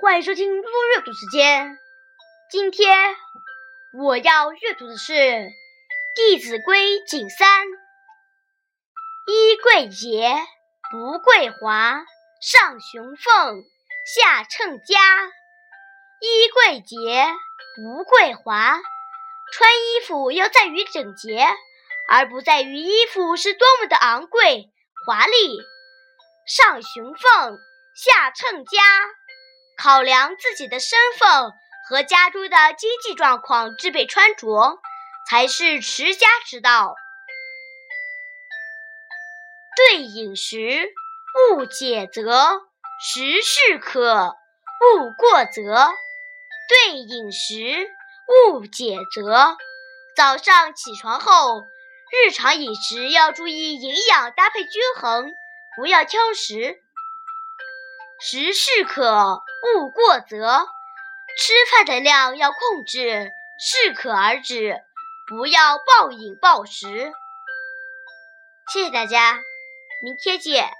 欢迎收听多多阅读时间。今天我要阅读的是《弟子规》景三：衣贵洁，不贵华，上雄凤，下称家。衣贵洁，不贵华，穿衣服要在于整洁，而不在于衣服是多么的昂贵华丽。上雄凤，下称家。考量自己的身份和家中的经济状况，制备穿着才是持家之道。对饮食，勿解责，食适可，勿过则。对饮食，勿解责。早上起床后，日常饮食要注意营养搭配均衡，不要挑食。食适可，勿过则。吃饭的量要控制，适可而止，不要暴饮暴食。谢谢大家，明天见。